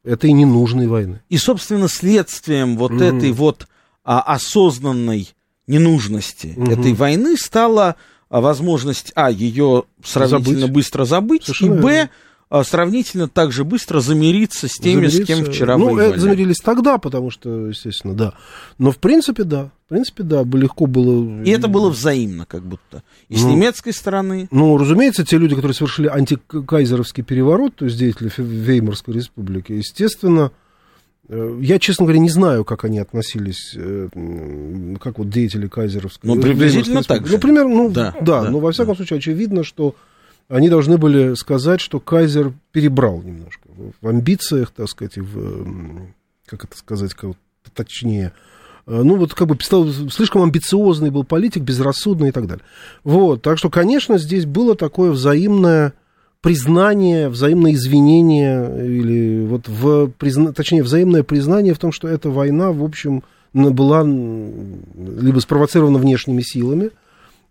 этой ненужной войны.
И, собственно, следствием вот
Мгм.
этой вот а, осознанной ненужности
Мгм.
этой войны стала а, возможность, а, ее сравнительно
Забыть.
быстро забыть,
Совершенно
и, б,
верно.
А, сравнительно также быстро замириться с теми, с кем
Замириться.
вчера
Ну,
воевали.
замирились тогда, потому что, естественно, да. Но, в принципе, да. В принципе, да, легко было...
И это было взаимно, как будто. И с
Ну.
немецкой стороны,
Ну, разумеется, те люди, которые совершили антикайзеровский переворот, то есть деятели Веймарской республики, естественно, э, я, честно говоря, не знаю, как они относились, э, как вот деятели кайзеровской
Ну, приблизительно так же.
Ну, примерно, ну,
Да,
да,
да,
но во всяком
да.
случае очевидно, что они должны были сказать, что кайзер перебрал немножко в- амбициях, так сказать, в, как это сказать, как точнее, Э, ну, вот как бы стал слишком амбициозный был политик, безрассудный и так далее. Вот, так что, конечно, здесь было такое взаимное признание, взаимное извинение, или вот в, призна- точнее, взаимное признание в том, что эта война, в общем, была либо спровоцирована внешними силами,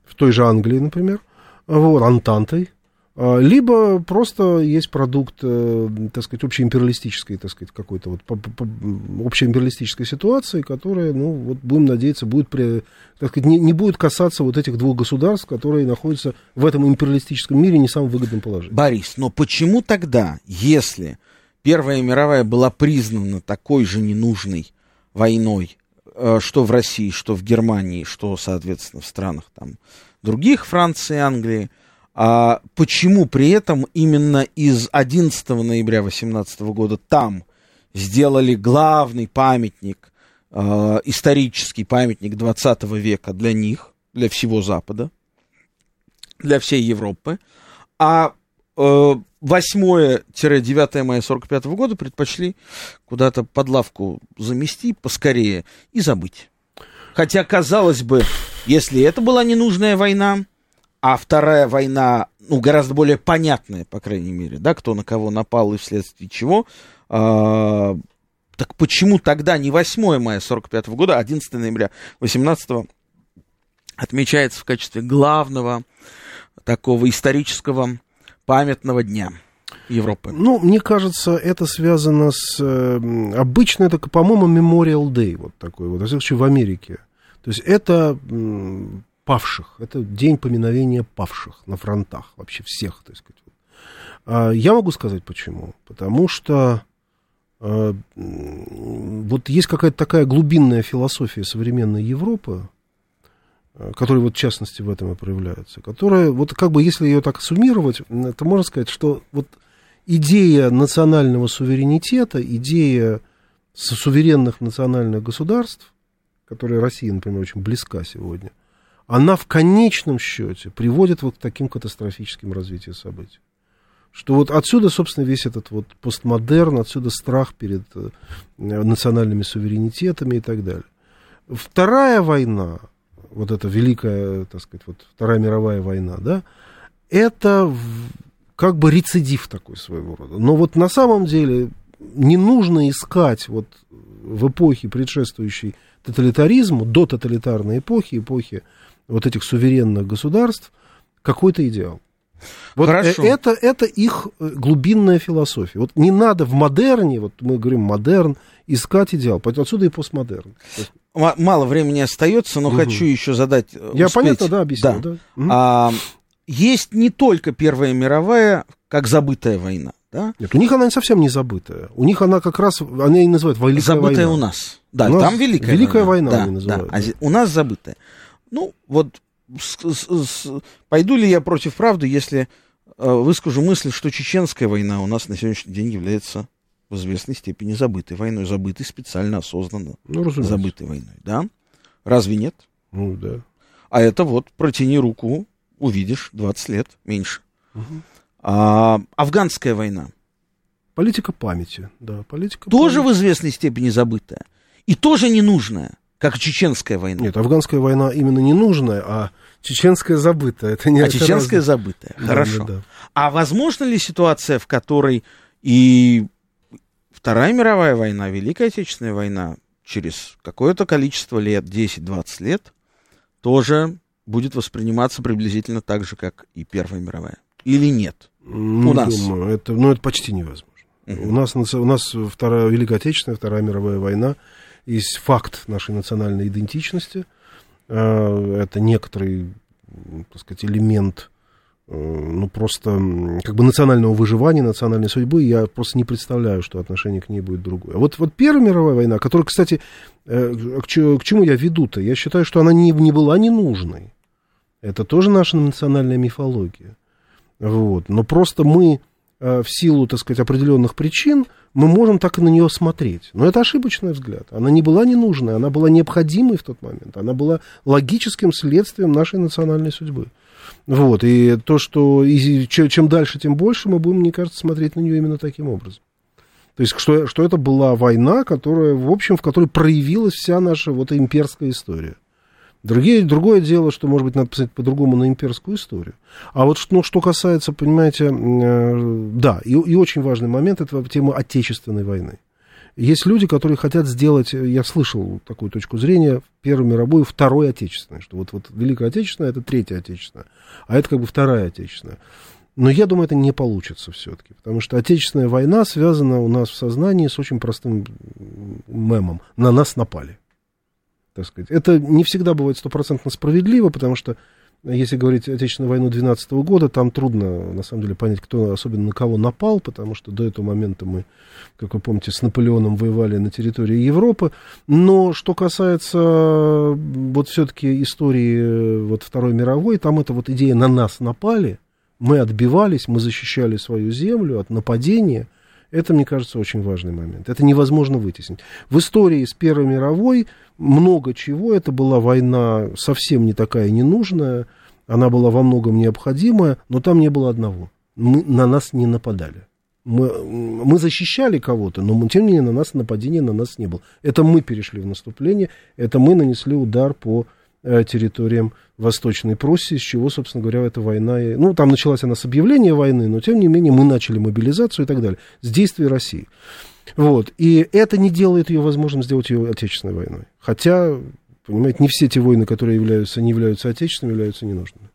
в той же Англии, например, вот, Антантой, либо просто есть продукт, э, так сказать, общеимпериалистической, так сказать, какой-то вот по- по- общеимпериалистической ситуации, которая, ну, вот будем надеяться, будет, при, так сказать, не, не будет касаться вот этих двух государств, которые находятся в этом империалистическом мире не самом выгодном положении.
Борис, но почему тогда, если Первая мировая была признана такой же ненужной войной, э, что в России, что в Германии, что, соответственно, в странах там других, Франции, Англии, а почему при этом именно из 11 ноября 18 года там сделали главный памятник, э, исторический памятник 20 века для них, для всего Запада, для всей Европы, а э, 8-9 мая 45 года предпочли куда-то под лавку замести поскорее и забыть. Хотя, казалось бы, если это была ненужная война, а вторая война, ну, гораздо более понятная, по крайней мере, да, кто на кого напал и вследствие чего, э, так почему тогда не 8 мая 45 года, а 11 ноября 18 отмечается в качестве главного такого исторического памятного дня Европы?
Ну, мне кажется, это связано с... Э, обычно это, по-моему, Memorial Day, вот такой вот, во всяком в Америке. То есть это павших, это день поминовения павших на фронтах вообще всех, так сказать. А я могу сказать почему. Потому что э, вот есть какая-то такая глубинная философия современной Европы, э, которая вот в частности в этом и проявляется, которая, вот как бы если ее так суммировать, то можно сказать, что вот идея национального суверенитета, идея суверенных национальных государств, которая России, например, очень близка сегодня, она в конечном счете приводит вот к таким катастрофическим развитиям событий. Что вот отсюда, собственно, весь этот вот постмодерн, отсюда страх перед э, национальными суверенитетами и так далее. Вторая война, вот эта великая, так сказать, вот Вторая мировая война, да, это как бы рецидив такой своего рода. Но вот на самом деле не нужно искать вот в эпохе, предшествующей тоталитаризму, до тоталитарной эпохи, эпохи вот этих суверенных государств, какой-то идеал. Вот э, Хорошо. это, это их э, глубинная философия. Вот не надо в модерне, вот мы говорим модерн, искать идеал. Поэтому отсюда и постмодерн.
Мало времени остается, но угу. хочу еще задать. Э,
Я успеть. понятно, да, объясню. Да. Да.
Угу. А, есть не только Первая мировая, как забытая война. Да?
Нет, у них она совсем не забытая. У них она как раз, они и называют Великая
забытая
война.
у нас. Да, у нас там Великая,
Великая война.
война
они называют.
Да, а у нас забытая. Ну, вот с, с, с, пойду ли я против правды, если э, выскажу мысль, что чеченская война у нас на сегодняшний день является в известной степени забытой войной, забытой специально, осознанно,
ну,
забытой войной, да? Разве нет?
Ну, да.
А это вот протяни руку, увидишь 20 лет меньше. Угу. А, афганская война.
Политика памяти, да, политика
Тоже
памяти.
в известной степени забытая. И тоже ненужная, как чеченская война.
Нет, афганская война именно ненужная, а чеченская забытая. Это не
а чеченская разное. забытая, да, хорошо. Да, да. А возможно ли ситуация, в которой и Вторая мировая война, Великая Отечественная война через какое-то количество лет, 10-20 лет, тоже будет восприниматься приблизительно так же, как и Первая мировая? Или нет?
Не у нас. Думаю, это, ну, это почти невозможно. Uh-huh. У, нас, у нас Вторая Великая Отечественная, Вторая мировая война, есть факт нашей национальной идентичности. А, это некоторый, так сказать, элемент э, ну, просто как бы национального выживания, национальной судьбы, я просто не представляю, что отношение к ней будет другое. А вот, вот Первая мировая война, которая, кстати, э, к, чему я веду-то? Я считаю, что она не, не была ненужной. Это тоже наша национальная мифология. Вот. Но просто мы э, в силу, так сказать, определенных причин, мы можем так и на нее смотреть. Но это ошибочный взгляд. Она не была ненужной, она была необходимой в тот момент. Она была логическим следствием нашей национальной судьбы. Вот. И то, что и чем дальше, тем больше, мы будем, мне кажется, смотреть на нее именно таким образом. То есть, что, что это была война, которая, в общем, в которой проявилась вся наша вот имперская история. Другие, другое дело, что, может быть, надо писать по-другому на имперскую историю. А вот ну, что касается, понимаете, э, да, и, и очень важный момент, это тема Отечественной войны. Есть люди, которые хотят сделать, я слышал такую точку зрения, Первую мировую, Второй Отечественной, что вот, вот Великая Отечественная это Третья Отечественная, а это как бы Вторая Отечественная. Но я думаю, это не получится все-таки, потому что Отечественная война связана у нас в сознании с очень простым мемом. На нас напали так сказать. Это не всегда бывает стопроцентно справедливо, потому что, если говорить Отечественную войну 12 года, там трудно, на самом деле, понять, кто особенно на кого напал, потому что до этого момента мы, как вы помните, с Наполеоном воевали на территории Европы. Но что касается вот все-таки истории вот Второй мировой, там эта вот идея «на нас напали», мы отбивались, мы защищали свою землю от нападения – это, мне кажется, очень важный момент. Это невозможно вытеснить. В истории с Первой мировой много чего. Это была война совсем не такая ненужная. Она была во многом необходимая, но там не было одного. Мы, на нас не нападали. Мы, мы защищали кого-то, но тем не менее на нас нападения на нас не было. Это мы перешли в наступление, это мы нанесли удар по территориям Восточной Пруссии, с чего, собственно говоря, эта война... Ну, там началась она с объявления войны, но, тем не менее, мы начали мобилизацию и так далее. С действий России. Вот. И это не делает ее возможным сделать ее отечественной войной. Хотя, понимаете, не все те войны, которые являются, не являются отечественными, являются ненужными.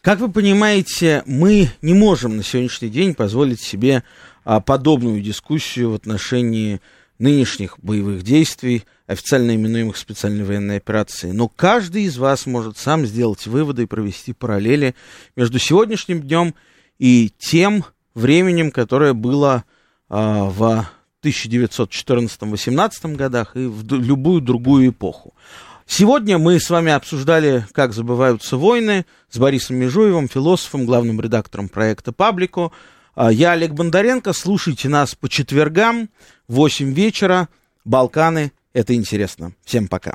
Как вы понимаете, мы не можем на сегодняшний день позволить себе а, подобную дискуссию в отношении нынешних боевых действий, официально именуемых специальной военной операцией. Но каждый из вас может сам сделать выводы и провести параллели между сегодняшним днем и тем временем, которое было а, в 1914-18 годах и в любую другую эпоху. Сегодня мы с вами обсуждали, как забываются войны, с Борисом Межуевым, философом, главным редактором проекта «Паблику». А, я Олег Бондаренко. Слушайте нас по четвергам в 8 вечера. Балканы. Это интересно. Всем пока.